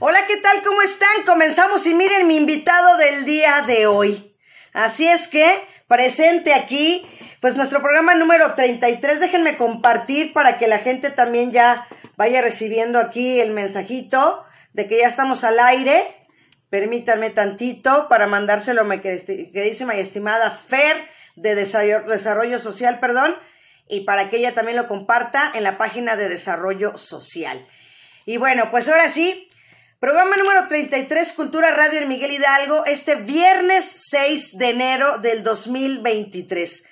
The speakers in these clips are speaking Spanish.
Hola, ¿qué tal? ¿Cómo están? Comenzamos y miren mi invitado del día de hoy. Así es que, presente aquí, pues nuestro programa número 33. Déjenme compartir para que la gente también ya vaya recibiendo aquí el mensajito de que ya estamos al aire. Permítanme tantito para mandárselo a mi queridísima y estimada Fer de Desarrollo Social, perdón, y para que ella también lo comparta en la página de Desarrollo Social. Y bueno, pues ahora sí, programa número 33, Cultura Radio en Miguel Hidalgo, este viernes 6 de enero del 2023.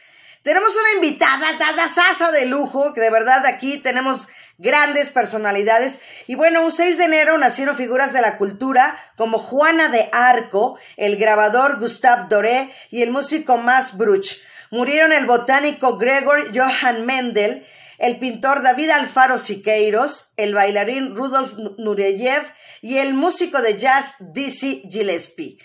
Tenemos una invitada, dada sasa de lujo, que de verdad aquí tenemos grandes personalidades. Y bueno, un 6 de enero nacieron figuras de la cultura como Juana de Arco, el grabador Gustave Doré y el músico Mas Bruch. Murieron el botánico Gregor Johann Mendel, el pintor David Alfaro Siqueiros, el bailarín Rudolf Nureyev y el músico de jazz Dizzy Gillespie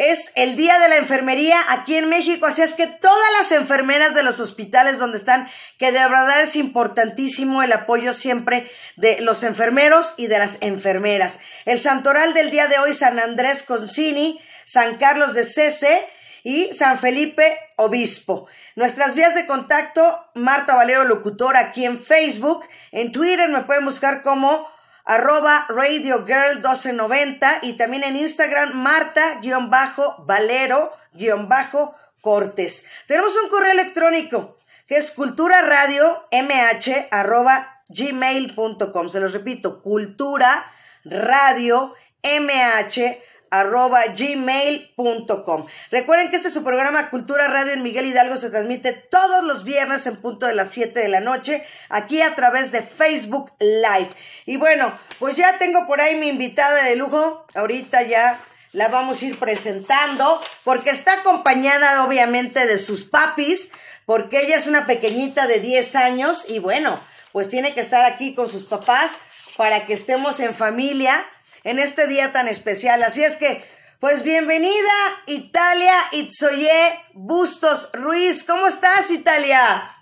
es el Día de la Enfermería aquí en México, así es que todas las enfermeras de los hospitales donde están, que de verdad es importantísimo el apoyo siempre de los enfermeros y de las enfermeras. El santoral del día de hoy, San Andrés Concini, San Carlos de Cese y San Felipe Obispo. Nuestras vías de contacto, Marta Valero Locutor aquí en Facebook, en Twitter me pueden buscar como arroba Radio Girl 1290 y también en Instagram Marta-Valero-Cortes. Tenemos un correo electrónico que es cultura radio mh arroba gmail.com. Se los repito, cultura radio mh arroba gmail.com. Recuerden que este es su programa Cultura Radio en Miguel Hidalgo. Se transmite todos los viernes en punto de las 7 de la noche, aquí a través de Facebook Live. Y bueno, pues ya tengo por ahí mi invitada de lujo. Ahorita ya la vamos a ir presentando, porque está acompañada obviamente de sus papis, porque ella es una pequeñita de 10 años y bueno, pues tiene que estar aquí con sus papás para que estemos en familia en este día tan especial. Así es que, pues bienvenida Italia Itzoye Bustos Ruiz. ¿Cómo estás, Italia?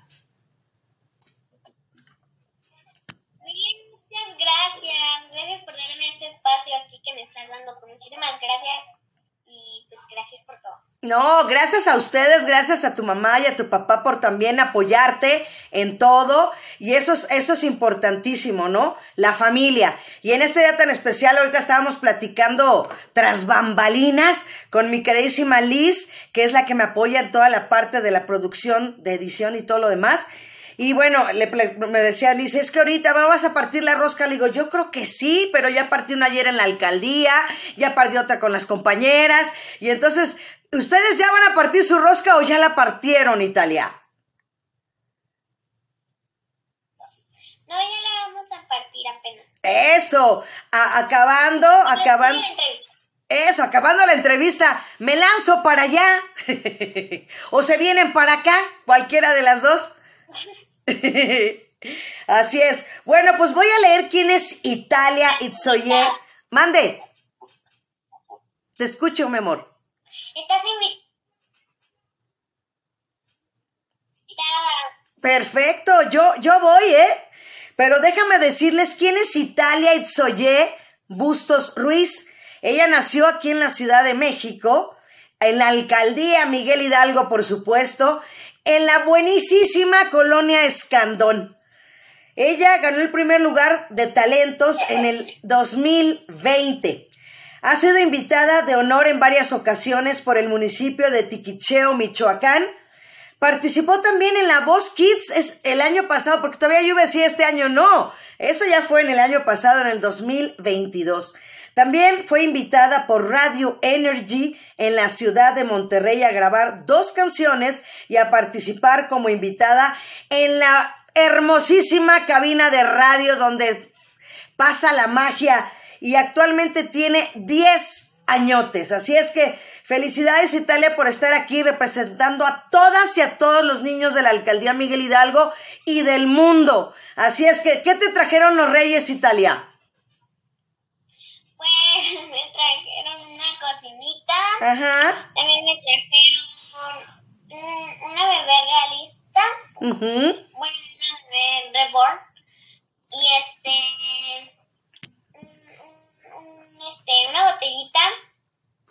Bien, muchas gracias. Gracias por darme este espacio aquí que me estás dando. Muchísimas gracias y pues gracias por todo. No, gracias a ustedes, gracias a tu mamá y a tu papá por también apoyarte en todo. Y eso es, eso es importantísimo, ¿no? La familia. Y en este día tan especial, ahorita estábamos platicando tras bambalinas con mi queridísima Liz, que es la que me apoya en toda la parte de la producción, de edición y todo lo demás. Y bueno, le, me decía Liz, es que ahorita vamos a partir la rosca. Le digo, yo creo que sí, pero ya partí una ayer en la alcaldía, ya partí otra con las compañeras. Y entonces, ¿ustedes ya van a partir su rosca o ya la partieron, Italia? No, ya la vamos a partir apenas. Eso, acabando, acabando. Eso, acabando la entrevista, me lanzo para allá. o se vienen para acá, cualquiera de las dos. Así es. Bueno, pues voy a leer quién es Italia Itzoye. Mande. Te escucho, mi amor. Estás invitada. Perfecto, yo, yo voy, ¿eh? Pero déjame decirles quién es Italia Itzoye Bustos Ruiz. Ella nació aquí en la Ciudad de México, en la alcaldía Miguel Hidalgo, por supuesto, en la buenísima colonia Escandón. Ella ganó el primer lugar de talentos en el 2020. Ha sido invitada de honor en varias ocasiones por el municipio de Tiquicheo, Michoacán. Participó también en La Voz Kids el año pasado, porque todavía yo decía este año no. Eso ya fue en el año pasado, en el 2022. También fue invitada por Radio Energy en la ciudad de Monterrey a grabar dos canciones y a participar como invitada en la hermosísima cabina de radio donde pasa la magia y actualmente tiene 10 añotes. Así es que felicidades Italia por estar aquí representando a todas y a todos los niños de la alcaldía Miguel Hidalgo y del mundo. Así es que, ¿qué te trajeron los Reyes Italia? Pues me trajeron una cocinita. Ajá. También me trajeron una bebé realista. Bueno, una bebé reborn. Y este.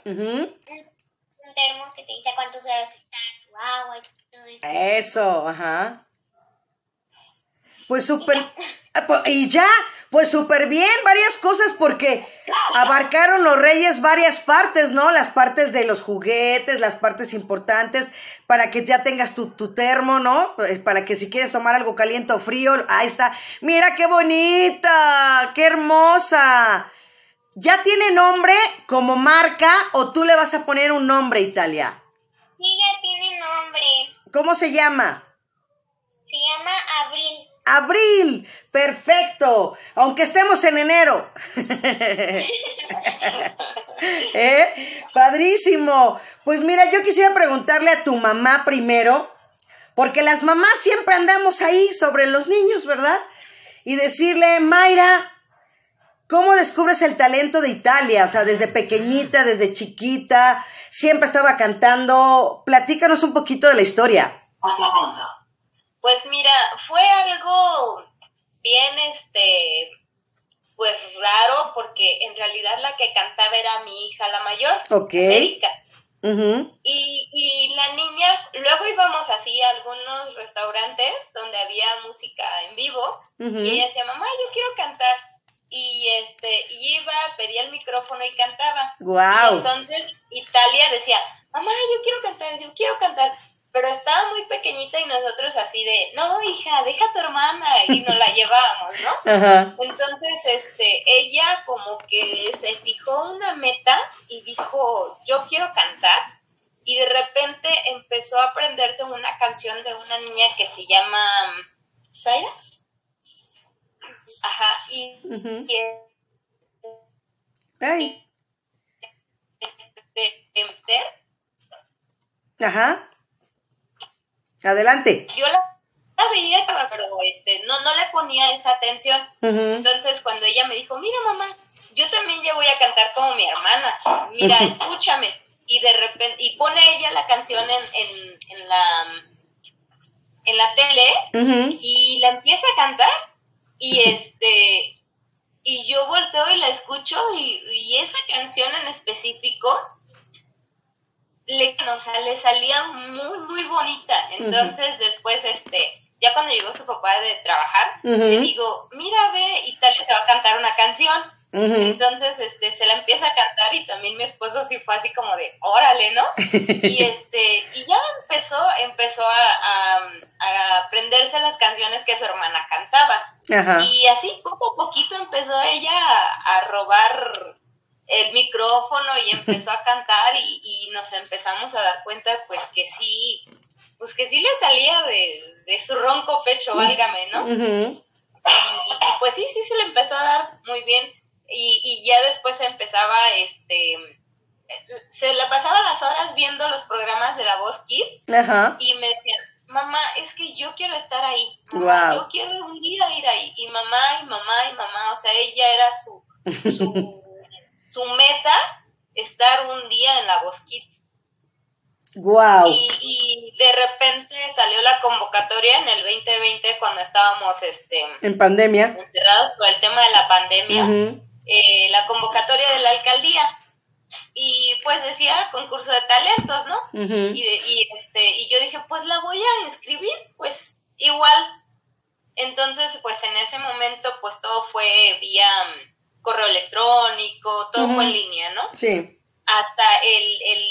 Un termo que te dice cuántos grados está tu agua y todo eso. Eso, ajá. Pues súper... Ah, pues, Y ya, pues súper bien, varias cosas porque abarcaron los reyes varias partes, ¿no? Las partes de los juguetes, las partes importantes, para que ya tengas tu, tu termo, ¿no? Pues, Para que si quieres tomar algo caliente o frío, ahí está. Mira qué bonita, qué hermosa. ¿Ya tiene nombre como marca o tú le vas a poner un nombre, Italia? Sí, ya tiene nombre. ¿Cómo se llama? Se llama Abril. Abril, perfecto, aunque estemos en enero. ¿Eh? Padrísimo. Pues mira, yo quisiera preguntarle a tu mamá primero, porque las mamás siempre andamos ahí sobre los niños, ¿verdad? Y decirle, Mayra, ¿cómo descubres el talento de Italia? O sea, desde pequeñita, desde chiquita, siempre estaba cantando. Platícanos un poquito de la historia. Pues mira, fue algo bien, este, pues raro, porque en realidad la que cantaba era mi hija, la mayor, Ok. Erika. Ujú, Y, y la niña, luego íbamos así a algunos restaurantes donde había música en vivo y ella decía, mamá, yo quiero cantar. Y este, iba, pedía el micrófono y cantaba. Y Guau. entonces Italia decía, mamá, yo quiero cantar, yo quiero cantar. Pero estaba muy pequeñita y nosotros así de, no, hija, deja a tu hermana. Y nos la llevábamos, ¿no? Ajá. Entonces, este, ella como que se fijó una meta y dijo, yo quiero cantar. Y de repente empezó a aprenderse una canción de una niña que se llama Zaira. Ajá, y, Ujú. y Ay. este, este, Ajá. Adelante. yo la, la veía, pero este, no, no le ponía esa atención. Entonces, cuando ella me dijo, mira mamá, yo también ya voy a cantar como mi hermana, mira, escúchame. Y de repente, y pone ella la canción en, en, en la en la tele y la empieza a cantar y este y yo volteo y la escucho y, y esa canción en específico le, o sea, le salía muy muy bonita. Entonces después este ya cuando llegó su papá de trabajar le digo mira ve Italia te va a cantar una canción Entonces este se la empieza a cantar y también mi esposo sí fue así como de órale no y este y ya empezó empezó a, a, a aprenderse las canciones que su hermana cantaba. Ajá. y así poco a poquito empezó ella a, a robar el micrófono y empezó a cantar y, y nos empezamos a dar cuenta pues que sí pues que sí le salía de, de su ronco pecho válgame no y, pues sí, sí se le empezó a dar muy bien y, y ya después empezaba, este, se le pasaba las horas viendo los programas de La Voz Kids Ajá. y me decían, mamá, es que yo quiero estar ahí, mamá, yo quiero un día ir ahí y mamá y mamá y mamá, o sea, ella era su, su, su meta estar un día en La Voz Kids. Guau. Y, y de repente salió la convocatoria en el 2020 cuando estábamos este, En pandemia. encerrados por el tema de la pandemia, Ujú. Eh, la convocatoria de la alcaldía. Y pues decía concurso de talentos, ¿no? Y, de- y, este, y yo dije, pues la voy a inscribir, pues igual. Entonces, pues en ese momento, pues todo fue vía mm, correo electrónico, todo fue en línea, ¿no? Sí. hasta el, el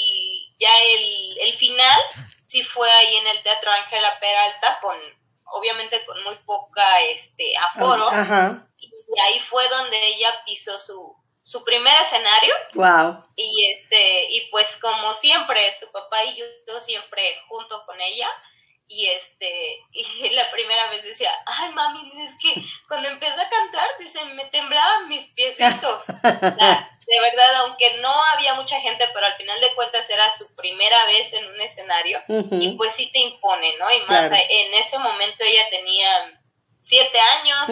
ya el, el final sí fue ahí en el Teatro Ángela Peralta con obviamente con muy poca este aforo Ajá. Y ahí fue donde ella pisó su su primer escenario. Wow. y este y pues como siempre su papá y yo, yo siempre junto con ella. Y este y la primera vez decía ay mami es que cuando empezó a cantar dice me temblaban mis piecitos de verdad aunque no había mucha gente pero al final de cuentas era su primera vez en un escenario. Y pues sí te impone no y más Claro. en ese momento ella tenía siete años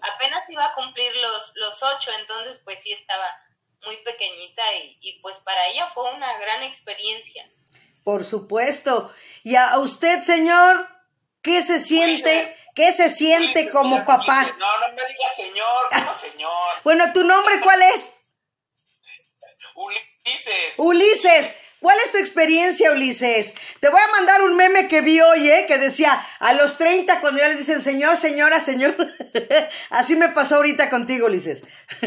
apenas iba a cumplir los, los ocho, entonces pues sí estaba muy pequeñita y, y pues para ella fue una gran experiencia. Por supuesto. Y a usted, señor, ¿qué se siente? Ulises. ¿Qué se siente Ulises, como mira, papá? Ulises, No, no me digas señor, ¿cómo señor? Bueno, ¿tu nombre cuál es? Ulises Ulises. ¿Cuál es tu experiencia, Ulises? Te voy a mandar un meme que vi hoy, ¿eh? Que decía, a los 30, cuando ya les dicen señor, señora, señor. Así me pasó ahorita contigo, Ulises.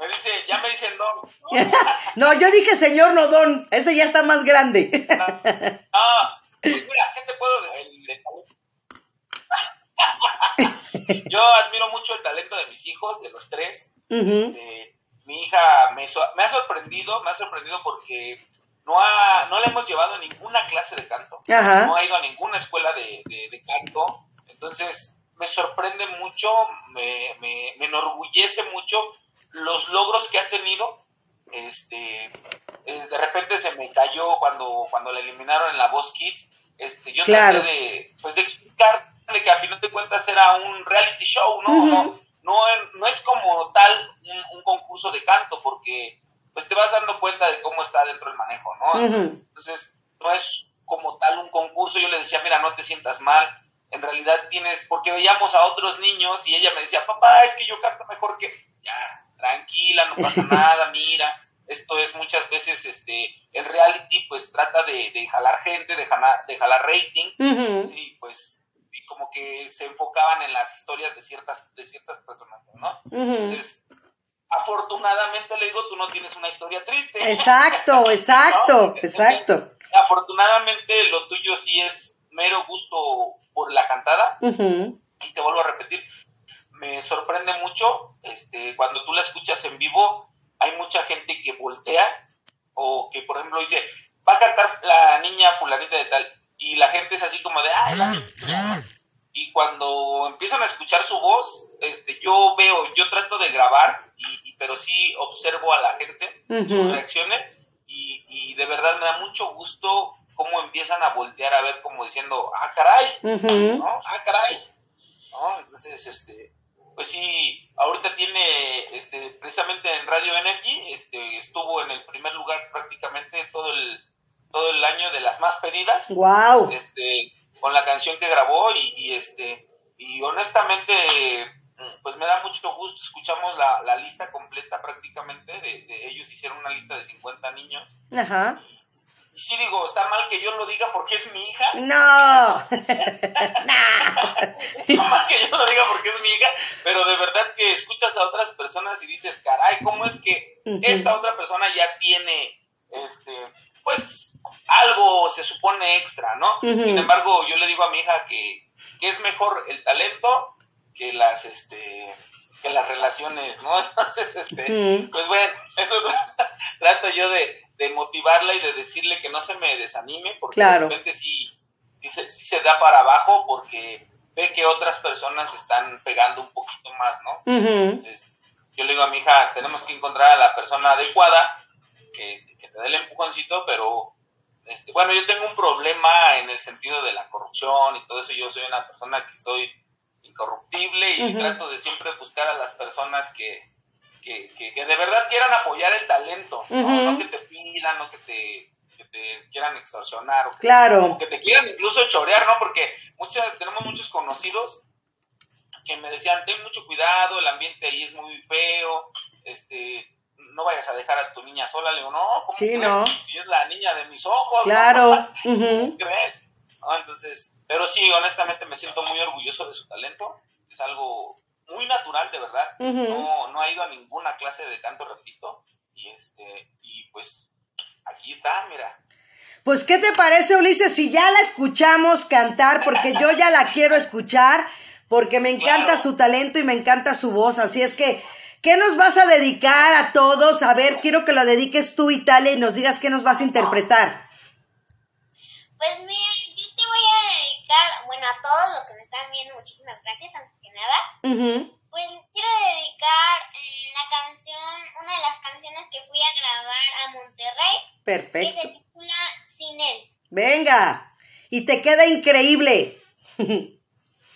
Me dice, ya me dicen don. no, yo dije señor, no don. Ese ya está más grande. Ah, pues mira, ¿qué te puedo decir? Yo admiro mucho el talento de mis hijos, de los tres. Ujú. Eh, mi hija me, so- me ha sorprendido, me ha sorprendido porque no, ha, no le hemos llevado a ninguna clase de canto. Ajá. No ha ido a ninguna escuela de, de- de canto. Entonces, me sorprende mucho, me, me- me enorgullece mucho los logros que ha tenido. Este, eh, de repente se me cayó cuando, cuando la eliminaron en la Voz Kids. Este, yo Claro. traté de, pues, de explicarle que a final de cuentas era un reality show, no, no, es- no es como tal un, un concurso de canto, porque pues te vas dando cuenta de cómo está dentro del manejo, ¿no? Entonces, no es como tal un concurso. Yo le decía, mira, no te sientas mal. En realidad tienes, porque veíamos a otros niños y ella me decía, papá, es que yo canto mejor que. Ya, tranquila, no pasa nada, mira. Esto es muchas veces, este, el reality, pues trata de, de jalar gente, de jalar, de jalar rating, y pues, como que se enfocaban en las historias de ciertas, de ciertas personas, ¿no? Entonces, afortunadamente le digo, tú no tienes una historia triste. Exacto, exacto, ¿no? exacto. Afortunadamente lo tuyo sí es mero gusto por la cantada y te vuelvo a repetir, me sorprende mucho este, cuando tú la escuchas en vivo, hay mucha gente que voltea o que por ejemplo dice, va a cantar la niña fulanita de tal y la gente es así como de, ay, la niña". Y cuando empiezan a escuchar su voz, este, yo veo, yo trato de grabar, y, y- pero sí observo a la gente, sus reacciones, y, y de verdad me da mucho gusto cómo empiezan a voltear a ver como diciendo, ah, caray. ¿no? Ah, caray. ¿No? Entonces, este, pues sí, ahorita tiene, este, precisamente en Radio Energy, este, estuvo en el primer lugar prácticamente todo el, todo el año de las más pedidas Wow. este, con la canción que grabó y, y, este y honestamente pues me da mucho gusto. Escuchamos la, la lista completa prácticamente de, de- ellos hicieron una lista de 50 niños. Ajá. y sí digo está mal que yo lo diga porque es mi hija. No. está mal que yo lo diga porque es mi hija pero de verdad que escuchas a otras personas y dices caray cómo es que esta otra persona ya tiene este pues algo se supone extra, ¿no? Sin embargo, yo le digo a mi hija que, que es mejor el talento que las este que las relaciones, ¿no? Entonces, este, Ujú. pues bueno, eso trato yo de, de motivarla y de decirle que no se me desanime, porque Claro. de repente sí, sí, se, sí se da para abajo porque ve que otras personas están pegando un poquito más, ¿no? Entonces, yo le digo a mi hija, tenemos que encontrar a la persona adecuada que te dé el empujoncito, pero este, bueno, yo tengo un problema en el sentido de la corrupción y todo eso. Yo soy una persona que soy incorruptible y trato de siempre buscar a las personas que, que, que- que de verdad quieran apoyar el talento, ¿no? Que te pidan, no que te, que te quieran extorsionar o que Claro. que te quieran incluso chorear, ¿no? Porque muchas, tenemos muchos conocidos que me decían, ten mucho cuidado, el ambiente ahí es muy feo, este, no vayas a dejar a tu niña sola. Le digo, no, ¿cómo Sí, crees? no. Si es la niña de mis ojos. Claro. ¿no? ¿Cómo crees? ¿No? Entonces, pero sí, honestamente me siento muy orgulloso de su talento. Es algo muy natural, de verdad. No, no ha ido a ninguna clase de canto, repito. Y este, y pues, aquí está, mira. Pues, ¿qué te parece, Ulises, si ya la escuchamos cantar? Porque yo ya la quiero escuchar, porque me encanta Claro. su talento y me encanta su voz. Así es que, ¿qué nos vas a dedicar a todos? A ver, quiero que lo dediques tú, Italia, y nos digas qué nos vas a interpretar. Pues mira, yo te voy a dedicar, bueno, a todos los que me están viendo, muchísimas gracias, antes que nada. Ujú. Pues les quiero dedicar eh, la canción, una de las canciones que fui a grabar a Monterrey, que Perfecto. se titula Sin él. Venga. Y te queda increíble.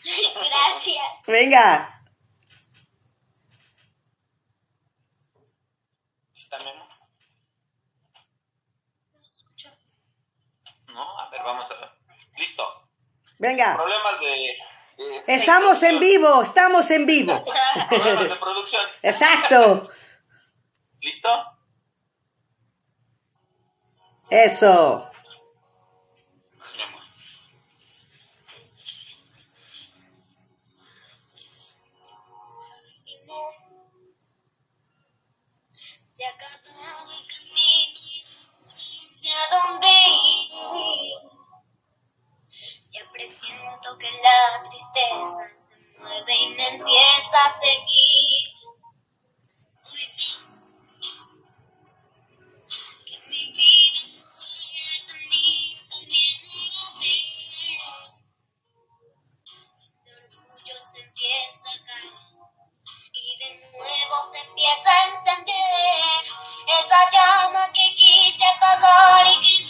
Gracias. Venga. ¿Está Memo? No, a ver, vamos a. Listo. Venga. Problemas de... de- Estamos de en vivo, estamos en vivo. Problemas de producción. Exacto. ¿Listo? Eso. Se acabado el camino y no sé a dónde ir. Que la tristeza se mueve y me empieza a seguir. Hoy sí que mi vida mía, también era de él. Mi orgullo se empieza a caer y de nuevo se empieza a encender esa llama que quise apagar y que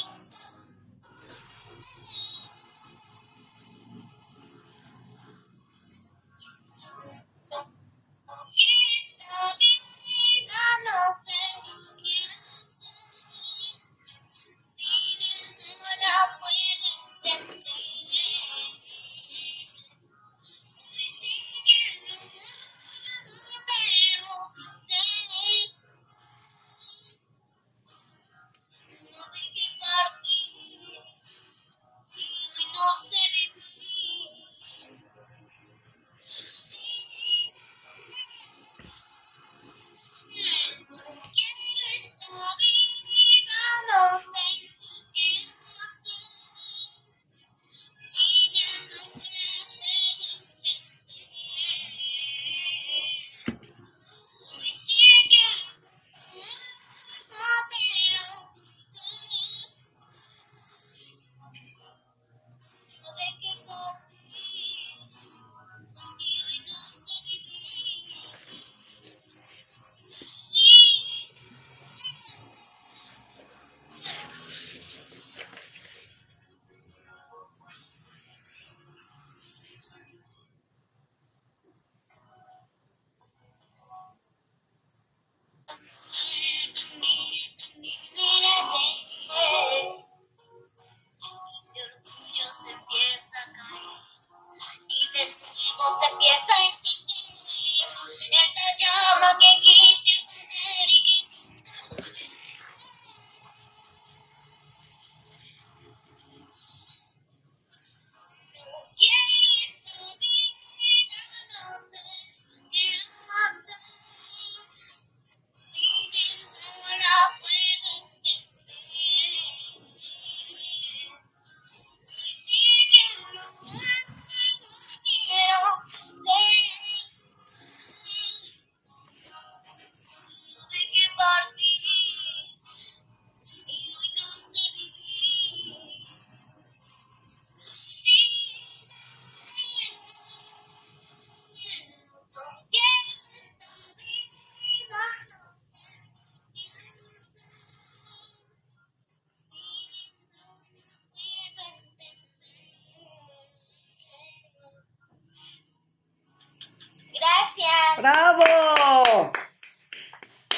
¡Bravo!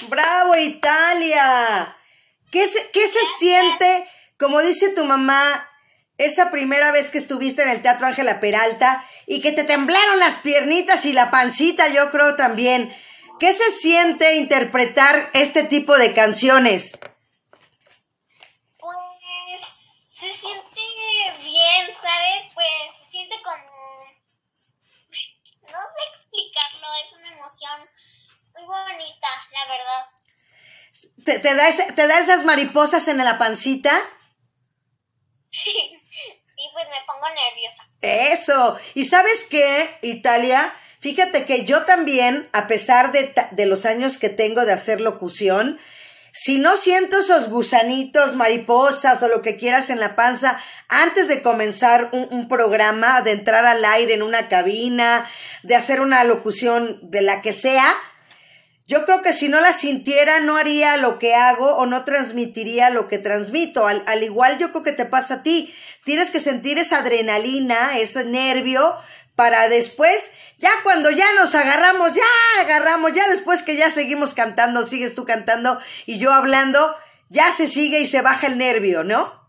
¡Bravo, Italia! ¿Qué se, qué se siente, como dice tu mamá, esa primera vez que estuviste en el Teatro Ángela Peralta y que te temblaron las piernitas y la pancita, yo creo también? ¿Qué se siente interpretar este tipo de canciones? Pues se siente bien, ¿sabes? Pues se siente como... No sé explicarlo, es una emoción muy verdad. ¿Te, te da, ese- te da esas mariposas en la pancita? y pues me pongo nerviosa. Eso. ¿Y sabes qué, Italia? Fíjate que yo también, a pesar de, de los años que tengo de hacer locución, si no siento esos gusanitos, mariposas o lo que quieras en la panza, antes de comenzar un, un programa, de entrar al aire en una cabina, de hacer una locución de la que sea, yo creo que si no la sintiera no haría lo que hago o no transmitiría lo que transmito. Al, al igual yo creo que te pasa a ti. Tienes que sentir esa adrenalina, ese nervio para después, ya cuando ya nos agarramos, ya agarramos, ya después que ya seguimos cantando, sigues tú cantando y yo hablando, ya se sigue y se baja el nervio, ¿no?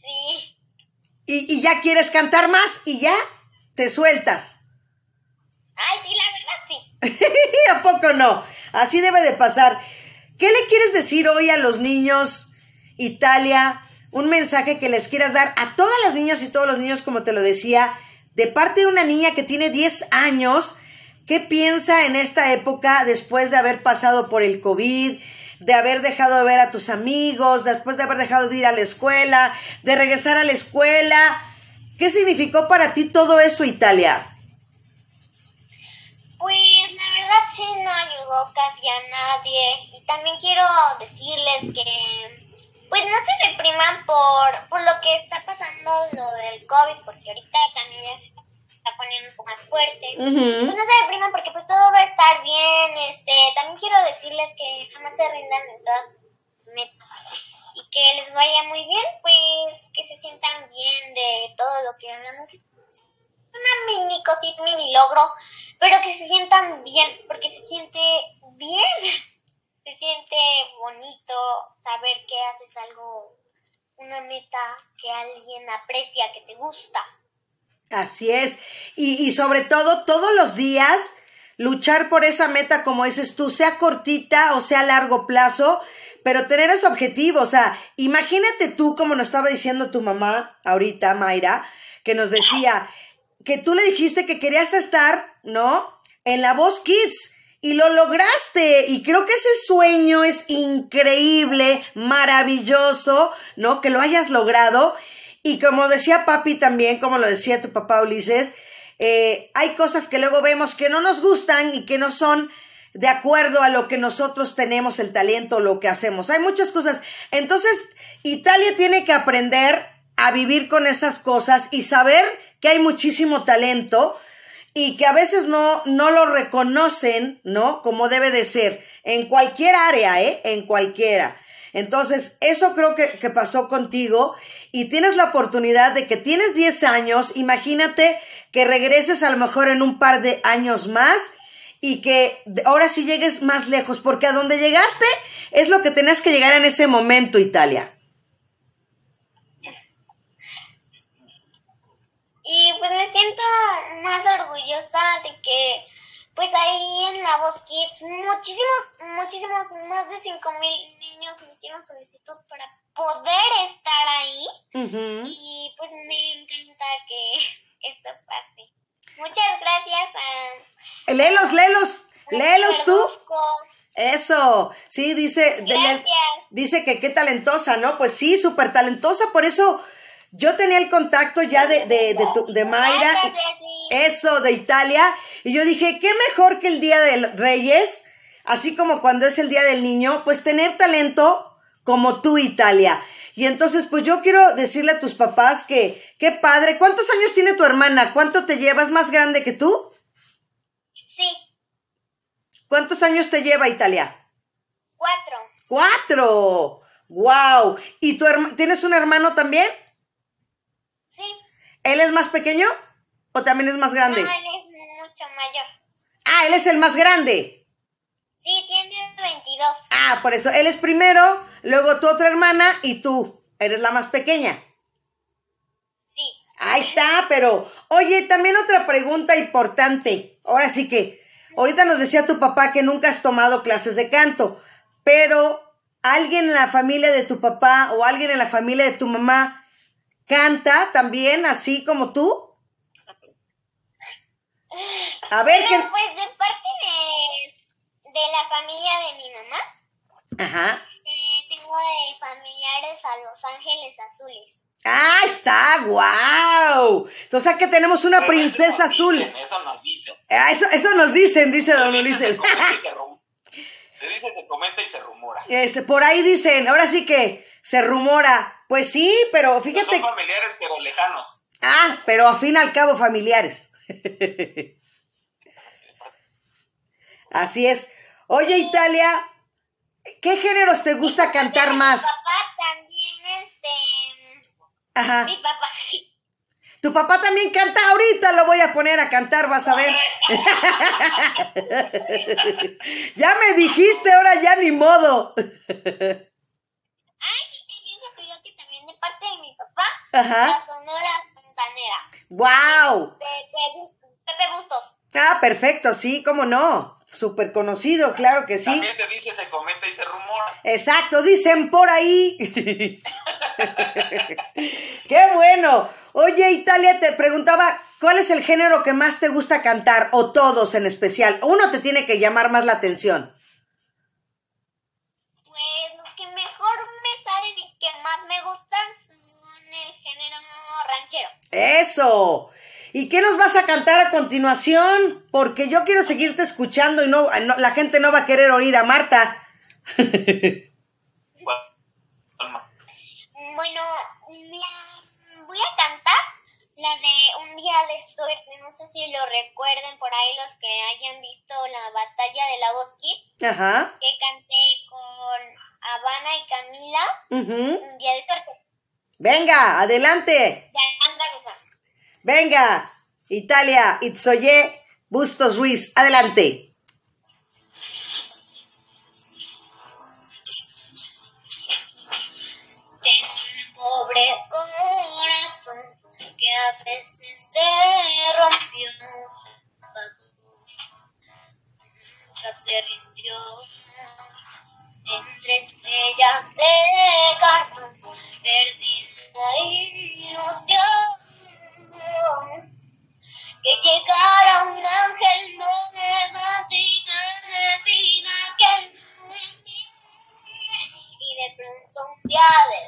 Sí. Y, y ya quieres cantar más y ya te sueltas. Ay, sí, la. ¿A poco no? Así debe de pasar. ¿Qué le quieres decir hoy a los niños Italia, un mensaje que les quieras dar a todas las niñas y todos los niños, como te lo decía, de parte de una niña que tiene 10 años, ¿qué piensa en esta época después de haber pasado por el COVID? de haber dejado de ver a tus amigos, después de haber dejado de ir a la escuela, de regresar a la escuela. ¿Qué significó para ti todo eso, Italia? Sí no ayudó casi a nadie. Y también quiero decirles que pues no se depriman por, por lo que está pasando lo del COVID, porque ahorita también ya se está, está poniendo un poco más fuerte. Pues no se depriman porque pues todo va a estar bien. Este, también quiero decirles que jamás se rindan en todas sus metas y que les vaya muy bien, pues que se sientan bien de todo lo que hagan. Una mini cosita, mini logro, pero que se sientan bien, porque se siente bien. Se siente bonito saber que haces algo, una meta que alguien aprecia, que te gusta. Así es. Y, y sobre todo, todos los días, luchar por esa meta, como dices tú, sea cortita o sea a largo plazo, pero tener ese objetivo. O sea, imagínate tú, como nos estaba diciendo tu mamá ahorita, Mayra, que nos decía que tú le dijiste que querías estar, ¿no? En la voz Kids. Y lo lograste. Y creo que ese sueño es increíble, maravilloso, ¿no? Que lo hayas logrado. Y como decía papi también, como lo decía tu papá Ulises, eh, hay cosas que luego vemos que no nos gustan y que no son de acuerdo a lo que nosotros tenemos el talento, lo que hacemos. Hay muchas cosas. Entonces, Italia tiene que aprender a vivir con esas cosas y saber que hay muchísimo talento y que a veces no, no lo reconocen, ¿no? Como debe de ser. En cualquier área, ¿eh? En cualquiera. Entonces, eso creo que, que pasó contigo y tienes la oportunidad de que tienes 10 años, imagínate que regreses a lo mejor en un par de años más y que ahora sí llegues más lejos, porque a donde llegaste es lo que tenías que llegar en ese momento, Italia. Y pues me siento más orgullosa de que pues ahí en la Voz Kids muchísimos, muchísimos, más de 5 mil niños metieron solicitud para poder estar ahí y pues me encanta que esto pase. Muchas gracias a... Léelos, léelos, léelos tú. Verduzco. Eso, sí, dice, de- dice que qué talentosa, ¿no? Pues sí, súper talentosa, por eso yo tenía el contacto ya de, de, de, tu- de Mayra. Eso, de Italia. Y yo dije, qué mejor que el Día de Reyes, así como cuando es el Día del Niño, pues tener talento como tú, Italia. Y entonces, pues yo quiero decirle a tus papás que, qué padre. ¿Cuántos años tiene tu hermana? ¿Cuánto te llevas más grande que tú? Sí, ¿Cuántos años te lleva Italia? cuatro. ¡Cuatro! ¡Wow! ¿Y tu herma- tienes un hermano también? ¿Él es más pequeño o también es más grande? no, él es mucho mayor. Ah, él es el más grande. Sí, tiene 22. Ah, por eso él es primero, luego tu otra hermana y tú eres la más pequeña. Sí. Ahí está, pero oye, también otra pregunta importante. Ahora sí que, ahorita nos decía tu papá que nunca has tomado clases de canto, pero alguien en la familia de tu papá o alguien en la familia de tu mamá canta también así como tú. A ver, Pero ¿qué? pues de parte de, de la familia de mi mamá, Ajá. eh, tengo de familiares a Los Ángeles Azules. Ah, está, wow. Entonces aquí tenemos una Pero princesa azul. dicen, eso nos dicen. Ah, eso, eso nos dicen, dice don Se dice, Ulises. Se, comenta y se rum- se dice, se comenta y se rumora. Este, por ahí dicen, ahora sí que se rumora. Pues sí, pero No fíjate. son familiares, pero lejanos. Ah, pero a fin y al cabo familiares. Así es. Oye, Italia, ¿qué géneros te gusta cantar Mi más? papá también, este, Ajá. mi papá. Tu papá también canta. Ahorita lo voy a poner a cantar, vas a ver. ya me dijiste, ahora ya ni modo. Ajá. la Sonora Montanera. Wow. Pepe Bustos. Ah, perfecto, sí, cómo no. Súper conocido, claro que sí. También se dice, se comenta y se rumora. Exacto, dicen por ahí. Qué bueno. Oye, Italia, te preguntaba, ¿cuál es el género que más te gusta cantar? O todos en especial. Uno te tiene que llamar más la atención. Eso. ¿Y qué nos vas a cantar a continuación? Porque yo quiero seguirte escuchando y no, no- la gente no va a querer oír a Marta. ¿Cuál cuál más? Bueno, la- voy a cantar la de Un día de suerte. No sé si lo recuerden por ahí los que hayan visto la batalla de la voz Kids, Ajá. que canté con Habana y Camila. ujú. Un día de suerte. Venga, adelante. Venga. Italia, Itzoye, Bustos Ruiz. Adelante. Tengo un pobre corazón que a veces se rompió. Nunca se rindió. Entre estrellas de cartón perdí la ilusión. Que llegara un ángel no me mantiga, me pida que no y de pronto un día de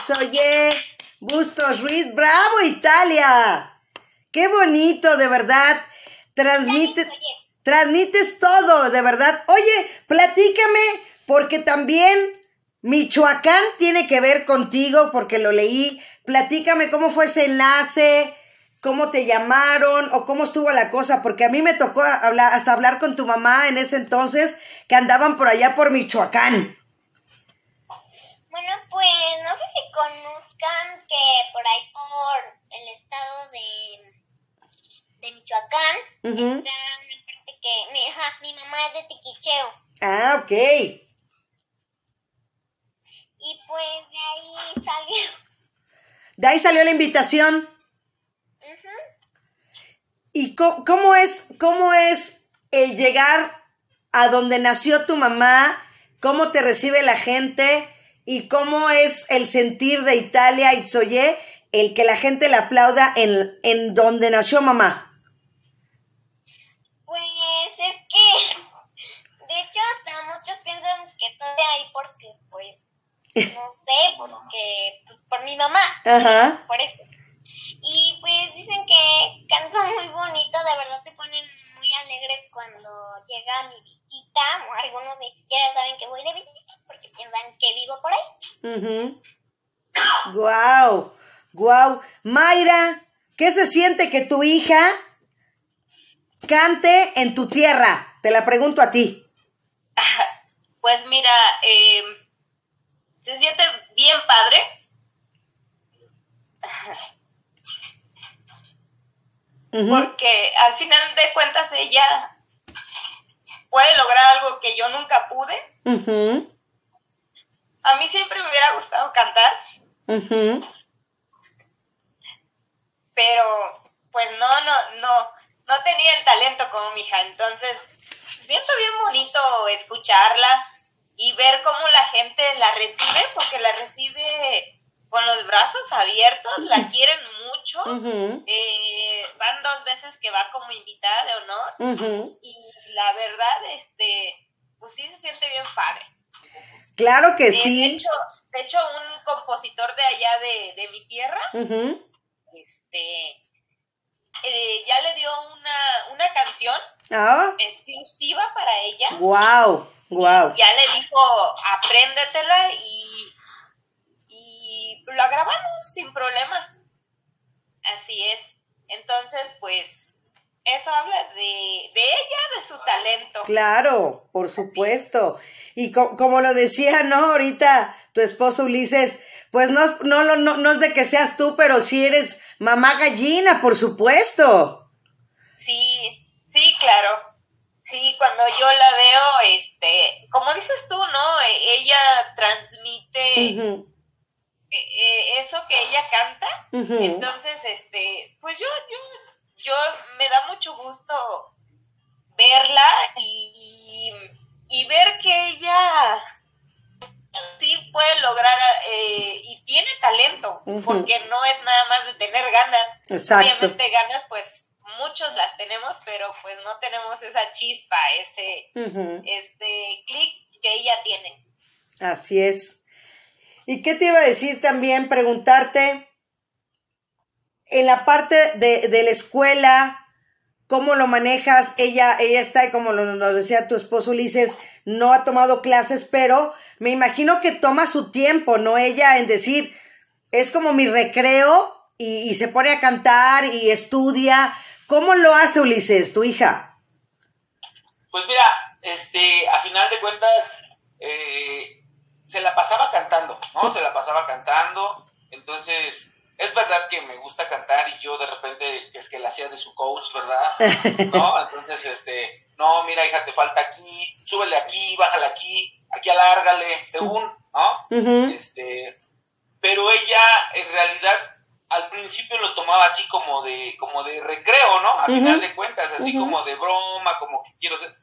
Itzoye, Bustos Ruiz. Bravo, Italia. Qué bonito, de verdad. Transmites, transmites todo, de verdad. Oye, platícame, porque también Michoacán tiene que ver contigo, porque lo leí. Platícame cómo fue ese enlace, cómo te llamaron o cómo estuvo la cosa, porque a mí me tocó hablar, hasta hablar con tu mamá en ese entonces, que andaban por allá por Michoacán. Pues no sé si conozcan que por ahí por el estado de, de Michoacán Ujú. está una parte que mi, ajá, mi mamá es de Tiquicheo. Ah, ok. Y pues de ahí salió. De ahí salió la invitación. ¿Y cómo, cómo es, cómo es el llegar a donde nació tu mamá, cómo te recibe la gente y cómo es el sentir de Italia, Itzoye, el que la gente le aplauda en, en donde nació mamá. Pues es que, de hecho, hasta muchos piensan que estoy ahí porque, pues, no sé, porque, pues, por mi mamá, Ajá. por eso. Y pues dicen que canto muy bonito, de verdad se ponen muy alegres cuando llega mi visita, o algunos ni siquiera saben que voy de visita porque piensan que vivo por ahí. Guau, guau. Mayra, ¿qué se siente que tu hija cante en tu tierra? Te la pregunto a ti. Pues mira, eh, se siente bien padre. Porque al final de cuentas ella puede lograr algo que yo nunca pude. ujú, A mí siempre me hubiera gustado cantar, pero pues no, no, no, no tenía el talento como mi hija. Entonces, siento bien bonito escucharla y ver cómo la gente la recibe, porque la recibe con los brazos abiertos, la quieren mucho. Eh, van dos veces que va como invitada de honor y la verdad, este, pues sí se siente bien padre. Claro que De sí. hecho, de hecho, un compositor de allá de, de mi tierra, este, eh, ya le dio una, una canción Ah, exclusiva para ella. guau, guau. Ya le dijo, apréndetela y, y lo grabamos sin problema. Así es. Entonces, pues, eso habla de, de ella, de su talento. Claro, por supuesto. Y co- como lo decía, ¿no? Ahorita tu esposo Ulises, pues no, no, no, no, no es de que seas tú, pero sí eres mamá gallina, por supuesto. Sí, sí, claro. Sí, cuando yo la veo, este, como dices tú, ¿no? E- Ella transmite eh, eh, eso que ella canta. Entonces, este, pues yo, yo, yo me da mucho gusto verla y, y, y ver que ella sí puede lograr eh, y tiene talento, porque no es nada más de tener ganas. Exacto. Obviamente ganas, pues muchos las tenemos, pero pues no tenemos esa chispa, ese, este clic que ella tiene. Así es. ¿Y qué te iba a decir también? Preguntarte, en la parte de, de la escuela, ¿cómo lo manejas? Ella, ella está, como nos decía tu esposo Ulises, no ha tomado clases, pero me imagino que toma su tiempo, ¿no? Ella en decir, es como mi recreo y, y se pone a cantar y estudia. ¿Cómo lo hace Ulises, tu hija? Pues mira, este, a final de cuentas, eh, se la pasaba cantando, ¿no? Se la pasaba cantando. Entonces, es verdad que me gusta cantar y yo de repente es que la hacía de su coach, ¿verdad? ¿No? Entonces, este, no, mira, hija, te falta aquí, súbele aquí, bájale aquí, aquí alárgale, según, ¿no? Este, pero ella en realidad al principio lo tomaba así como de, como de recreo, ¿no? A final de cuentas, así como de broma, como que quiero ser.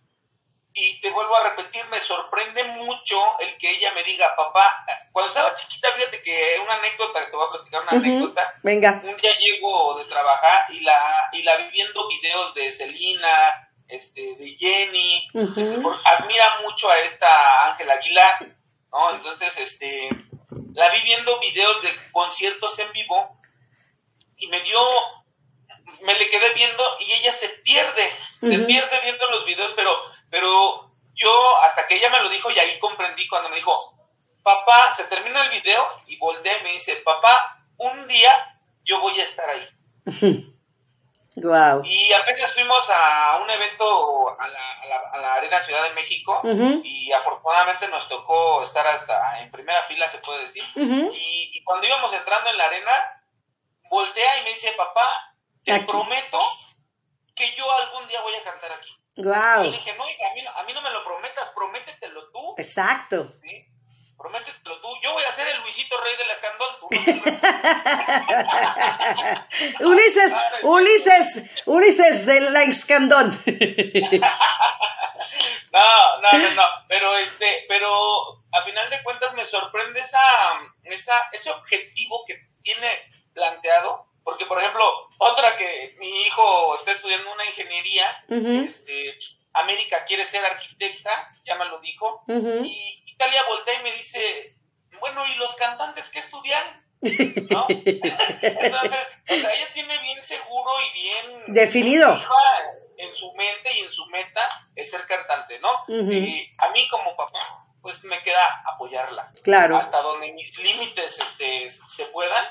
Y te vuelvo a repetir, me sorprende mucho el que ella me diga, papá, cuando estaba chiquita, fíjate que una anécdota, te voy a platicar una anécdota. Venga. Un día llego de trabajar y la, y la vi viendo videos de Selena, este, de Jenny, este, por- admira mucho a esta Ángela Aguilar, ¿no? Entonces, este, la vi viendo videos de conciertos en vivo y me dio, me le quedé viendo y ella se pierde, se pierde viendo los videos, pero, pero yo hasta que ella me lo dijo y ahí comprendí cuando me dijo, papá, se termina el video y volteé y me dice, papá, un día yo voy a estar ahí. Guau. Y apenas fuimos a un evento a la, a la- a la Arena Ciudad de México y afortunadamente nos tocó estar hasta en primera fila, se puede decir. Y, y cuando íbamos entrando en la arena, voltea y me dice, papá, te Aquí. prometo que yo algún día voy a cantar aquí. Yo Guau. le dije, no, a mí, no- a mí no me lo prometas, prométetelo tú, Exacto. ¿sí? Prométetelo tú. Yo voy a ser el Luisito Rey del Escandón. Ulises, Ulises, Ulises de la Escandón. No, No, no, no, pero este, pero a final de cuentas me sorprende esa, esa, ese objetivo que tiene planteado, porque por ejemplo, otra que mi hijo está estudiando una ingeniería, este, América quiere ser arquitecta, ya me lo dijo, y Italia voltea y me dice, bueno, ¿y los cantantes qué estudian? ¿No? Entonces, o sea, ella tiene bien seguro y bien Definido. en su mente y en su meta el ser cantante, ¿no? Y a mí como papá, pues me queda apoyarla. Claro. Hasta donde mis límites este, se puedan,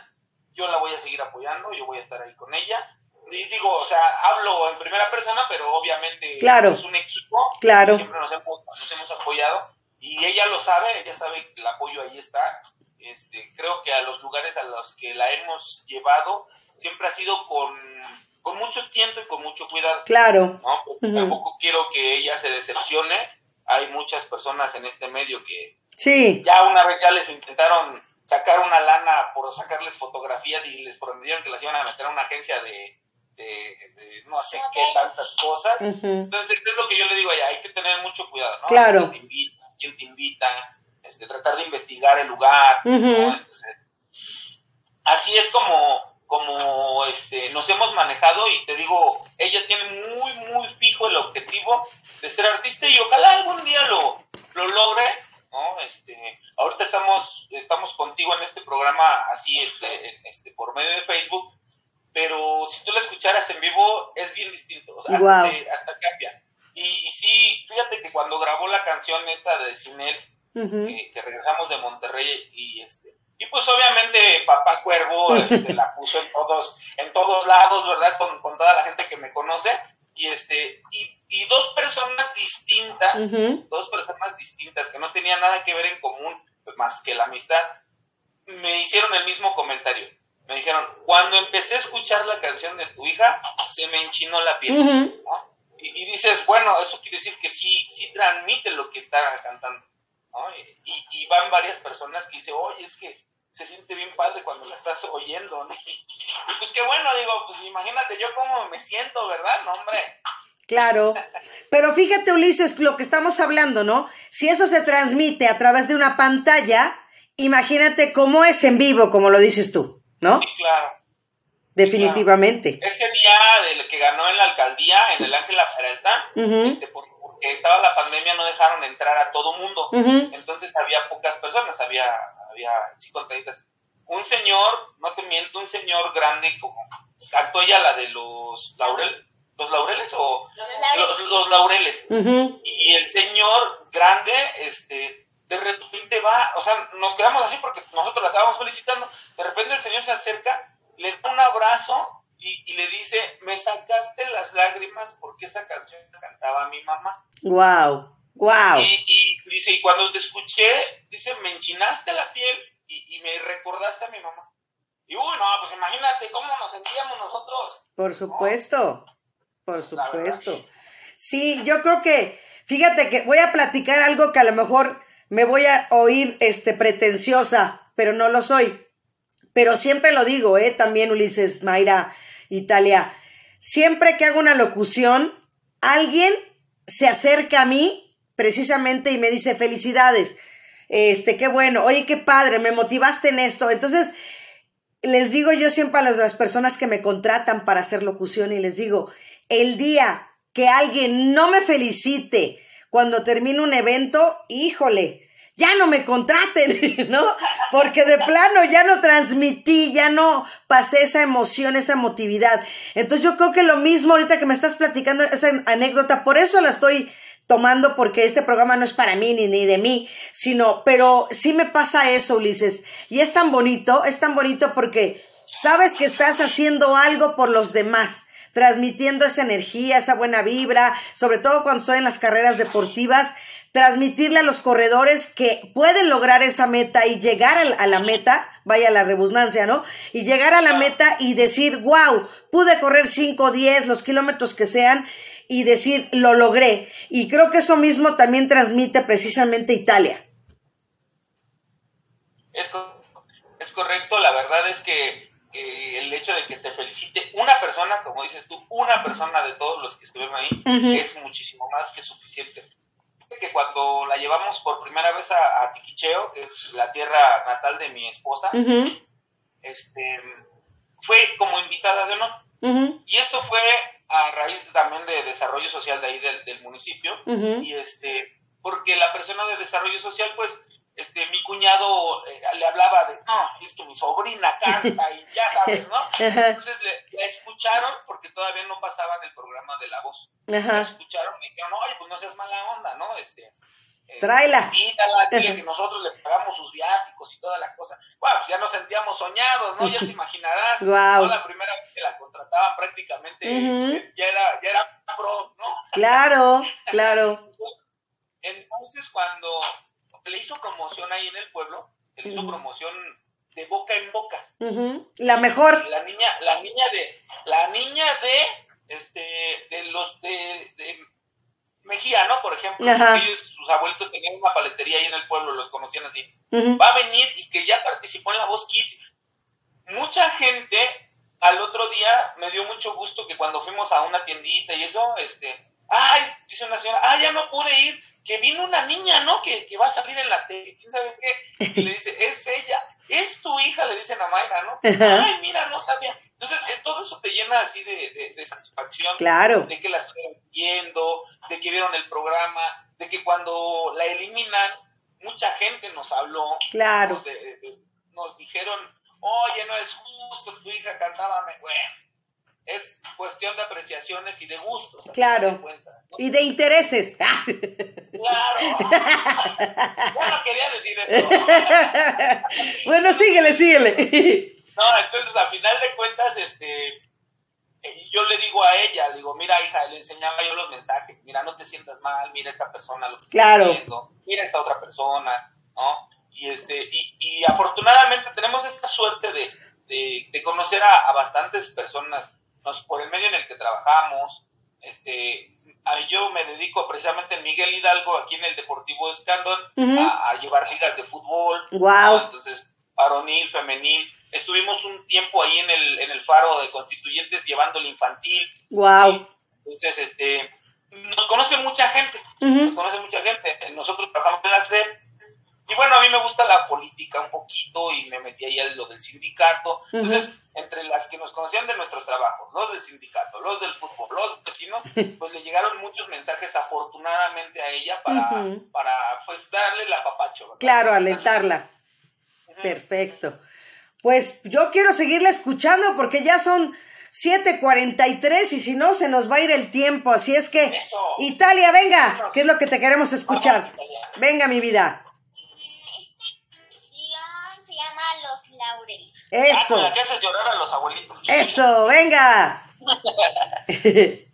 yo la voy a seguir apoyando, yo voy a estar ahí con ella. Y digo, o sea, hablo en primera persona, pero obviamente Claro. es un equipo. Claro. Siempre nos hemos, nos hemos apoyado. Y ella lo sabe, ella sabe que el apoyo ahí está. Este, creo que a los lugares a los que la hemos llevado siempre ha sido con, con mucho tiempo y con mucho cuidado. Claro. ¿no? Porque Ujú. tampoco quiero que ella se decepcione. Hay muchas personas en este medio que Sí. ya una vez ya les intentaron sacar una lana por sacarles fotografías y les prometieron que las iban a meter a una agencia de, de- de no sé qué tantas cosas. Entonces, es lo que yo le digo allá, hay que tener mucho cuidado, ¿no? Claro. ¿Quién te invita? ¿Quién te invita? Este, tratar de investigar el lugar, ¿no? Ujú. Entonces, así es como, como este, nos hemos manejado y te digo, ella tiene muy, muy fijo el objetivo de ser artista y ojalá algún día lo, lo logre, ¿no? Este, ahorita estamos, estamos contigo en este programa así, este, este, por medio de Facebook, pero si tú la escucharas en vivo es bien distinto, o sea, hasta, Guau. se- hasta cambia. Y, y sí, fíjate que cuando grabó la canción esta de Cinel, Ujú. que, que regresamos de Monterrey y este y pues obviamente Papá Cuervo este, la puso en todos en todos lados verdad con, con toda la gente que me conoce y este y, y dos personas distintas dos personas distintas que no tenían nada que ver en común pues, más que la amistad me hicieron el mismo comentario me dijeron cuando empecé a escuchar la canción de tu hija se me enchinó la piel. ¿no? Y, y dices, bueno, eso quiere decir que sí, sí transmite lo que está cantando. ¿no? Y, y van varias personas que dicen, oye, es que se siente bien padre cuando la estás oyendo. ¿no? Y pues qué bueno, digo, pues imagínate yo cómo me siento, ¿verdad? No, hombre. Claro. Pero fíjate, Ulises, lo que estamos hablando, ¿no? Si eso se transmite a través de una pantalla, imagínate cómo es en vivo, como lo dices tú, ¿no? Sí, claro. Definitivamente. Ese día del que ganó en la alcaldía, en el Ángela Peralta, Ujú. este, por- porque estaba la pandemia, no dejaron entrar a todo mundo. Entonces había pocas personas, había, había. Un señor, no te miento, un señor grande, como cantó ella la de los laurel, los laureles o los, los laureles. Y el señor grande, este, de repente va, o sea, nos quedamos así porque nosotros la estábamos felicitando. De repente el señor se acerca, le da un abrazo y, y le dice, me sacaste las lágrimas porque esa canción la cantaba mi mamá. Wow. Wow. Y, y dice, y cuando te escuché, dice, me enchinaste la piel y, y me recordaste a mi mamá. Y uy, no, pues imagínate cómo nos sentíamos nosotros. Por supuesto. Por supuesto. Sí, yo creo que, fíjate que voy a platicar algo que a lo mejor me voy a oír este pretenciosa, pero no lo soy. Pero siempre lo digo, eh, también Ulises, Mayra, Italia. Siempre que hago una locución, alguien se acerca a mí precisamente y me dice felicidades. Este, qué bueno, oye, qué padre, me motivaste en esto. Entonces, les digo yo siempre a las, personas que me contratan para hacer locución y les digo, el día que alguien no me felicite cuando termine un evento, híjole, ya no me contraten, ¿no? Porque de plano ya no transmití, ya no pasé esa emoción, esa emotividad. Entonces yo creo que lo mismo ahorita que me estás platicando esa anécdota, por eso la estoy tomando porque este programa no es para mí ni, ni de mí, sino, pero sí me pasa eso, Ulises. Y es tan bonito, es tan bonito porque sabes que estás haciendo algo por los demás, transmitiendo esa energía, esa buena vibra, sobre todo cuando estoy en las carreras deportivas, transmitirle a los corredores que pueden lograr esa meta y llegar a, la meta, vaya la redundancia, ¿no? Y llegar a la meta y decir, wow, pude correr 5, 10, los kilómetros que sean, y decir, lo logré. Y creo que eso mismo también transmite precisamente Italia. Es, es correcto, la verdad es que eh, el hecho de que te felicite una persona, como dices tú, una persona de todos los que estuvieron ahí, es muchísimo más que suficiente. que cuando la llevamos por primera vez a, a Tiquicheo, que es la tierra natal de mi esposa, este, fue como invitada de honor. Y esto fue a raíz también de desarrollo social de ahí del, del municipio. Y este, porque la persona de desarrollo social, pues, este, mi cuñado eh, le hablaba de, no, es que mi sobrina canta y ya sabes, ¿no? Entonces le, la escucharon porque todavía no pasaban el programa de la voz. La escucharon y dijeron, oye, pues no seas mala onda, ¿no? Este, eh, Tráela. que nosotros le pagamos sus viáticos y toda la cosa. Bueno, pues ya nos sentíamos soñados, ¿no? Ya te imaginarás. Guau. ¿no? La primera vez que la contrataban prácticamente eh, ya, era, ya era pro, ¿no? Claro, claro. Entonces, cuando se le hizo promoción ahí en el pueblo, se le hizo promoción de boca en boca. La mejor. La niña, la niña de, la niña de, este, de los, de, de Mejía, ¿no? Por ejemplo, ellos, sus abuelitos tenían una paletería ahí en el pueblo, los conocían así. Va a venir y que ya participó en la Voz Kids. Mucha gente al otro día me dio mucho gusto que cuando fuimos a una tiendita y eso, este, ay, dice una señora, ah, ya no pude ir, que vino una niña, ¿no? Que, que va a salir en la tele, quién sabe qué. Y le dice, es ella, es tu hija, le dicen a Mayra, ¿no? Ay, mira, no sabía. Entonces, eh, todo eso te llena así de, de- de satisfacción Claro. de que la estuvieron viendo, de que vieron el programa, de que cuando la eliminan, mucha gente nos habló, Claro. nos, de- de- nos dijeron, oye, no es justo, tu hija cantaba, me-". bueno, es cuestión de apreciaciones y de gustos. Claro. Y de intereses. Ah. Claro. Yo no quería decir eso. Bueno, síguele, síguele. No, entonces a final de cuentas, este, yo le digo a ella, le digo, mira hija, le enseñaba yo los mensajes, mira, no te sientas mal, mira esta persona lo que está haciendo, mira esta otra persona, ¿no? Y este, y, y afortunadamente tenemos esta suerte de, de, de conocer a, a bastantes personas, nos, por el medio en el que trabajamos, este, a- yo me dedico precisamente en Miguel Hidalgo, aquí en el Deportivo Ujú. a, a llevar ligas de fútbol. ¿no? Entonces, varonil, femenil. Estuvimos un tiempo ahí en el, en el faro de constituyentes llevando el infantil. Wow. Entonces, este, nos conoce mucha gente, nos conoce mucha gente. Nosotros trabajamos en la SEP. Y bueno, a mí me gusta la política un poquito y me metí ahí a lo del sindicato. Entonces, entre las que nos conocían de nuestros trabajos, los del sindicato, los del fútbol, los vecinos, pues le llegaron muchos mensajes afortunadamente a ella para, para pues darle el apapacho. ¿verdad? Claro, alentarla. Perfecto. Pues yo quiero seguirla escuchando porque ya son 7:43 y si no se nos va a ir el tiempo. Así es que, Eso. Italia, venga, que es lo que te queremos escuchar. Vamos. Venga, mi vida. Esta se llama Los Laureles. Ah, Eso, la que haces llorar a los abuelitos. eso, venga.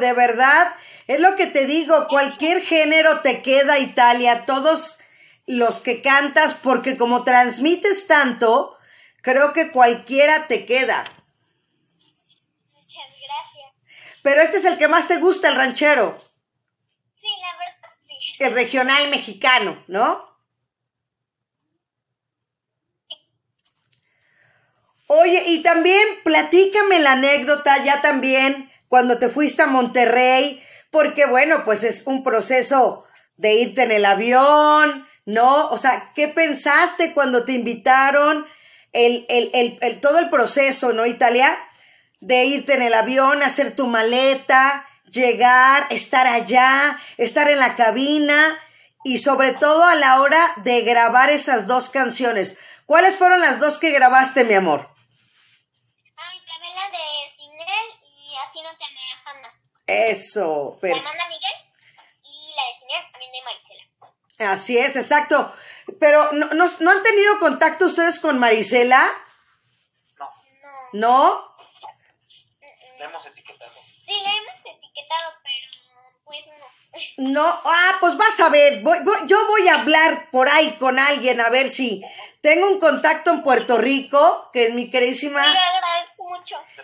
de verdad. Es lo que te digo, cualquier género te queda Italia, todos los que cantas, porque como transmites tanto, creo que cualquiera te queda. Muchas gracias. Pero este es el que más te gusta, el ranchero, Sí, la verdad, sí. el regional mexicano, ¿no? Oye, y también platícame la anécdota ya también cuando te fuiste a Monterrey, porque bueno, pues es un proceso de irte en el avión, ¿no? O sea, ¿qué pensaste cuando te invitaron? El, el, el, el- todo el proceso, ¿no, Italia? De irte en el avión, hacer tu maleta, llegar, estar allá, estar en la cabina y sobre todo a la hora de grabar esas dos canciones. ¿Cuáles fueron las dos que grabaste, mi amor? Ay, grabé la de Sinel y así no te me jamás. Eso, La perfecto. manda Miguel y la de también de Marisela. Así es, exacto. Pero ¿no, no, ¿no han tenido contacto ustedes con Marisela? No, No. ¿No? la hemos etiquetado. Sí, la hemos etiquetado, pero pues no. No, ah, pues vas a ver, voy- voy- yo voy a hablar por ahí con alguien a ver si tengo un contacto en Puerto Rico, que es mi queridísima... Mucho.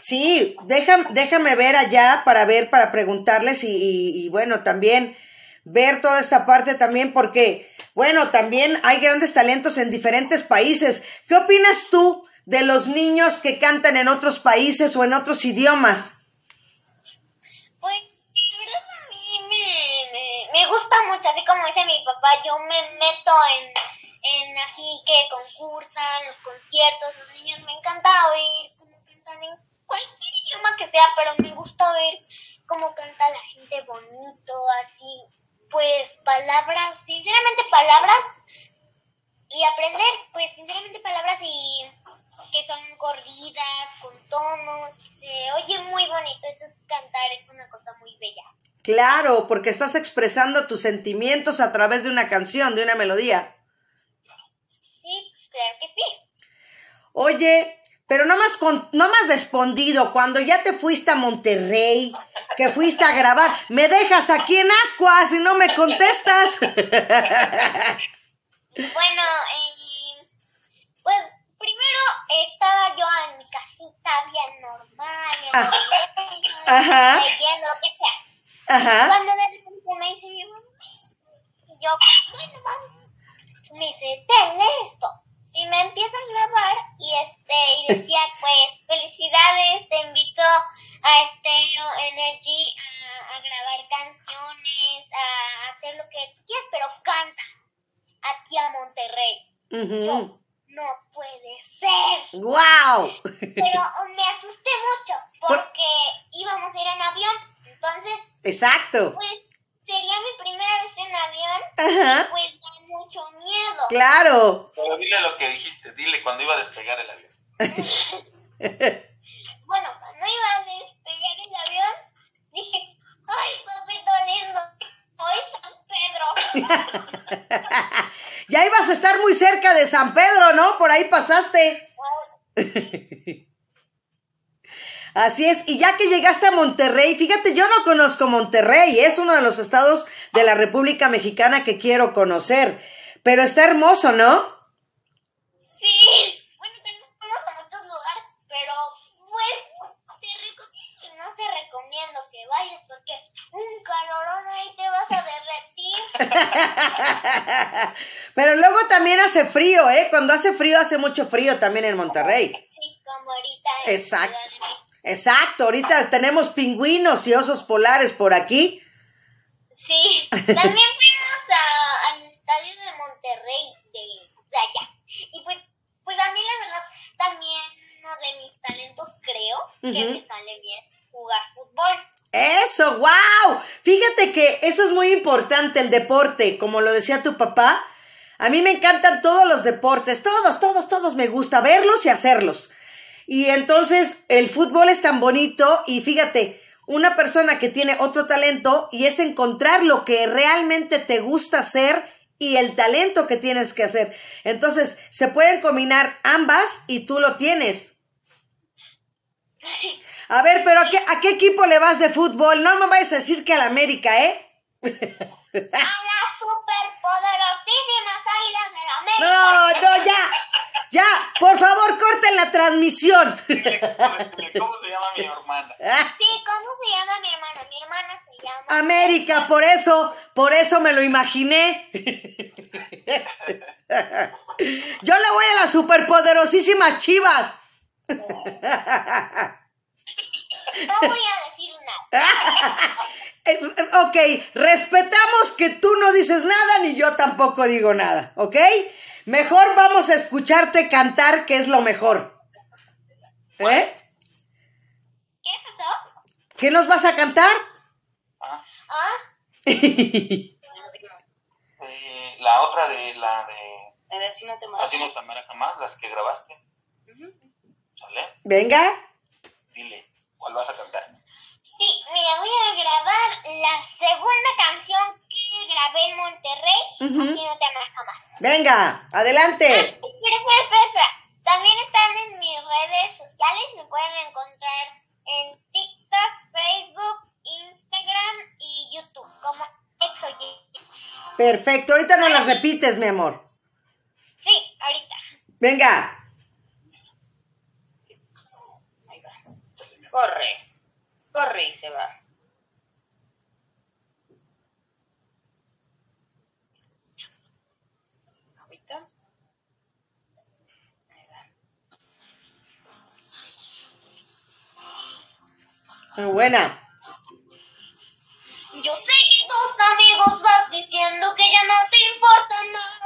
Sí, déjame, déjame ver allá para ver, para preguntarles y, bueno, también ver toda esta parte también porque, bueno, también hay grandes talentos en diferentes países. ¿Qué opinas tú de los niños que cantan en otros países o en otros idiomas? Pues, la verdad a mí me gusta mucho, así como dice mi papá, yo me meto en, en así que concursan, los conciertos, los niños, me encanta oír cómo cantan en cualquier idioma que sea, pero me gusta oír cómo canta la gente bonito, así, pues palabras, sinceramente palabras, y aprender, pues sinceramente palabras y que son corridas, con tonos, se oye muy bonito, eso es cantar, es una cosa muy bella. Claro, porque estás expresando tus sentimientos a través de una canción, de una melodía. Sí, claro que sí. Oye, pero no más, con, no más respondido, cuando ya te fuiste a Monterrey, que fuiste a grabar, me dejas aquí en Ascuas y no me contestas. Bueno, eh, pues primero estaba yo en mi casita bien normal, en Ah. Ajá. leyendo, lo que sea. Ajá. Cuando de repente me dice mi mamá, yo, bueno, vamos. Me dice, tenle esto. Y me empieza a grabar y este y decía, pues, felicidades, te invito a Stereo Energy a, a grabar canciones, a hacer lo que quieras, pero canta aquí a Monterrey. No puede ser. ¡Wow! Pero me asusté mucho porque íbamos a ir en avión. Entonces, Exacto. pues sería mi primera vez en avión. Ajá. Pues da mucho miedo. Claro. Pero dile lo que dijiste, dile cuando iba a despegar el avión. Bueno, cuando iba a despegar el avión, dije, ay, papito lindo, hoy San Pedro. Ya ibas a estar muy cerca de San Pedro, ¿no? Por ahí pasaste. Así es, y ya que llegaste a Monterrey, fíjate, yo no conozco Monterrey, es uno de los estados de la República Mexicana que quiero conocer, pero está hermoso, ¿no? Sí, bueno, tenemos a muchos lugares, pero pues te recomiendo y no te recomiendo que vayas porque un calorón ahí te vas a derretir. Pero luego también hace frío, ¿eh? Cuando hace frío, hace mucho frío también en Monterrey. Sí, como ahorita en Exacto. Exacto, ahorita tenemos pingüinos y osos polares por aquí. Sí, también fuimos a- al estadio de Monterrey, de, de allá. Y pues, pues a mí la verdad también uno de mis talentos creo que me sale bien jugar fútbol. Eso, wow. Fíjate que eso es muy importante, el deporte, como lo decía tu papá. A mí me encantan todos los deportes, todos, todos, todos me gusta verlos y hacerlos. Y entonces el fútbol es tan bonito y fíjate, una persona que tiene otro talento y es encontrar lo que realmente te gusta hacer y el talento que tienes que hacer. Entonces se pueden combinar ambas y tú lo tienes. A ver, pero ¿a qué, ¿a qué equipo le vas de fútbol? No me vayas a decir que al América, ¿eh? A las superpoderosísimas águilas de la América. No, no, ya. Ya, por favor, corten la transmisión. ¿Cómo se llama mi hermana? Sí, ¿cómo se llama mi hermana? Mi hermana se llama... América, por eso, por eso me lo imaginé. Yo le voy a las superpoderosísimas chivas. No voy a decir nada. Eh, Ok, respetamos que tú no dices nada ni yo tampoco digo nada, ¿ok? Mejor vamos a escucharte cantar, que es lo mejor. ¿Eh? ¿Qué pasó? ¿Qué nos vas a cantar? Ah, Ah, eh, la otra de la de Así no te. Así no te jamás, las que grabaste. ¿Sale? Venga. Dile, ¿cuál vas a cantar? sí, mira, voy a grabar la segunda canción que grabé en Monterrey. Ujú. Así no te amaré jamás. Venga, adelante. Espera, espera, espera, espera. También están en mis redes sociales. Me pueden encontrar en TikTok, Facebook, Instagram y YouTube como Exoye. Perfecto, ahorita no las repites, mi amor. Sí, ahorita. Venga. Corre. Corre y se va. Ahorita. Ahí va. Muy buena. Yo sé que tus amigos vas diciendo que ya no te importa más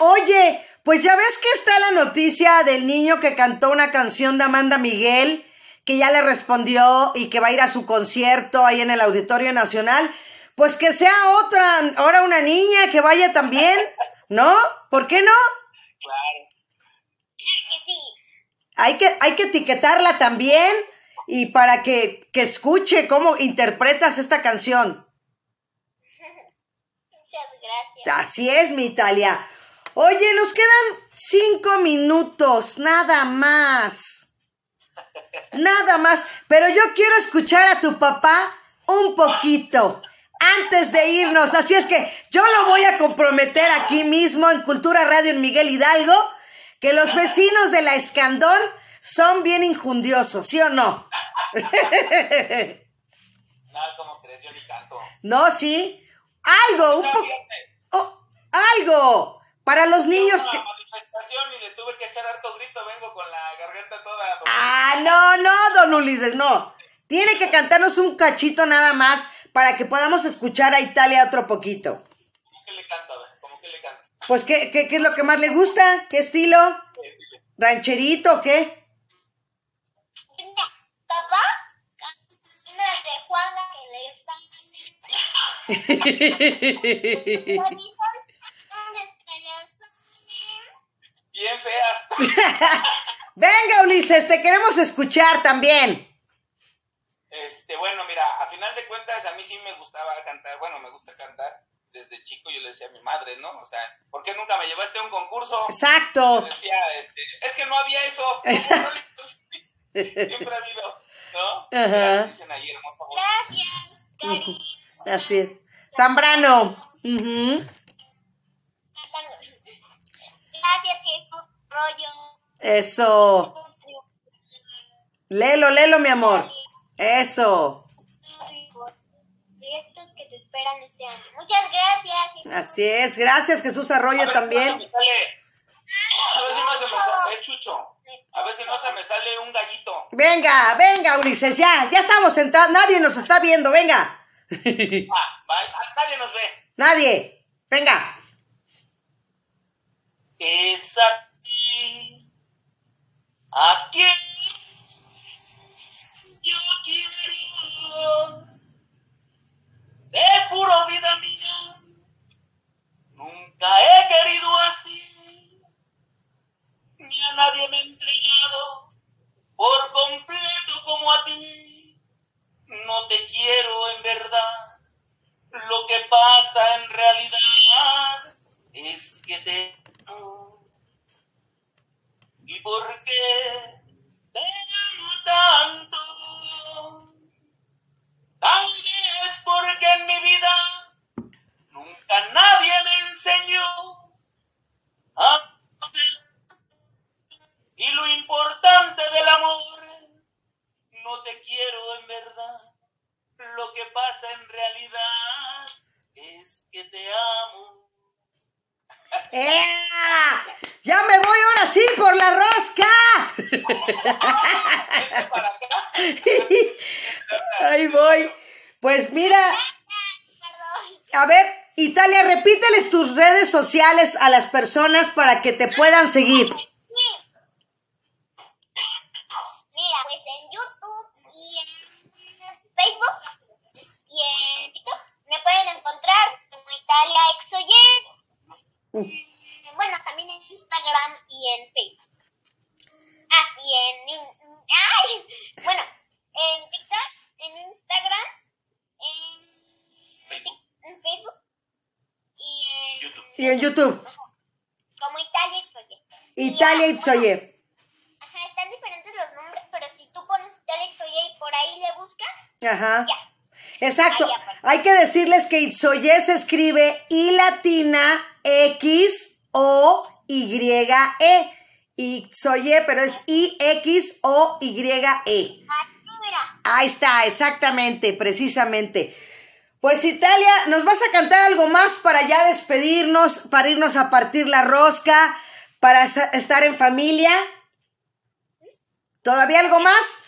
Oye, pues ya ves que está la noticia del niño que cantó una canción de Amanda Miguel, que ya le respondió y que va a ir a su concierto ahí en el Auditorio Nacional. Pues que sea otra, ahora una niña que vaya también, ¿no? ¿Por qué no? Claro. Hay que, hay que etiquetarla también y para que, que escuche cómo interpretas esta canción. Muchas gracias. Así es, mi Italia. Oye, nos quedan cinco minutos, nada más. Nada más. Pero yo quiero escuchar a tu papá un poquito antes de irnos. Así es que yo lo voy a comprometer aquí mismo en Cultura Radio en Miguel Hidalgo, que los vecinos de la Escandón son bien injundiosos, ¿sí o no? Nada, como crees, yo ni canto. No, sí. Algo, un poco. oh, algo. Para los niños que. manifestación y le tuve que echar harto grito, vengo con la garganta toda. Ah, no, no, don Ulises, no. Tiene que cantarnos un cachito nada más para que podamos escuchar a Italia otro poquito. ¿Cómo que le canto? A ver, ¿cómo que le canto? Pues, ¿qué, qué, qué es lo que más le gusta? ¿Qué estilo? ¿Rancherito o qué? Papá, de Juanga que le feas. Venga, Ulises, te queremos escuchar también. Este, bueno, mira, a final de cuentas a mí sí me gustaba cantar, bueno, me gusta cantar. Desde chico yo le decía a mi madre, ¿no? O sea, ¿por qué nunca me llevaste a un concurso? Exacto. Le decía, este, es que no había eso. Exacto. Siempre ha habido, ¿no? Ajá. Dicen voz. Gracias, cariño. Así es. Zambrano. Gracias, Jesús Rollo. Eso. Lelo, lelo, mi amor. Eso. Proyectos que te esperan este año. Muchas gracias. Jesús. Así es. Gracias, Jesús A Arroyo ver si también. A ver si no se me sale, es Chucho. A ver si no se me sale un gallito. Venga, venga, Ulises, ya, ya estamos sentados, nadie nos está viendo, venga. Ah, ah, nadie nos ve. Nadie, venga. Aquí, a quien yo quiero. Te juro, vida mía, nunca he querido así, ni a nadie me he entregado por completo como a ti. No te quiero en verdad, lo que pasa en realidad es que te. ¿Y por qué sociales a las personas para que te puedan seguir. Mira, pues en YouTube y en Facebook y en TikTok me pueden encontrar como Italia Exoyer. Bueno, también en Instagram y en Facebook. Ah, y en... in- ¡Ay! Bueno, en TikTok, en Instagram, en, Facebook. en Facebook y en... YouTube. Y en YouTube, Como Italia Exoyer. Itzoye. Ajá, están diferentes los nombres, pero si tú pones Italia Exoyer y por ahí le buscas, Ajá. ya. Exacto. Hay que decirles que Itzoye se escribe I latina X O Y E. Itzoye, pero es I X O Y E. Ahí está, exactamente, precisamente. Pues Italia, ¿nos vas a cantar algo más para ya despedirnos, para irnos a partir la rosca, para estar en familia? ¿Todavía algo más?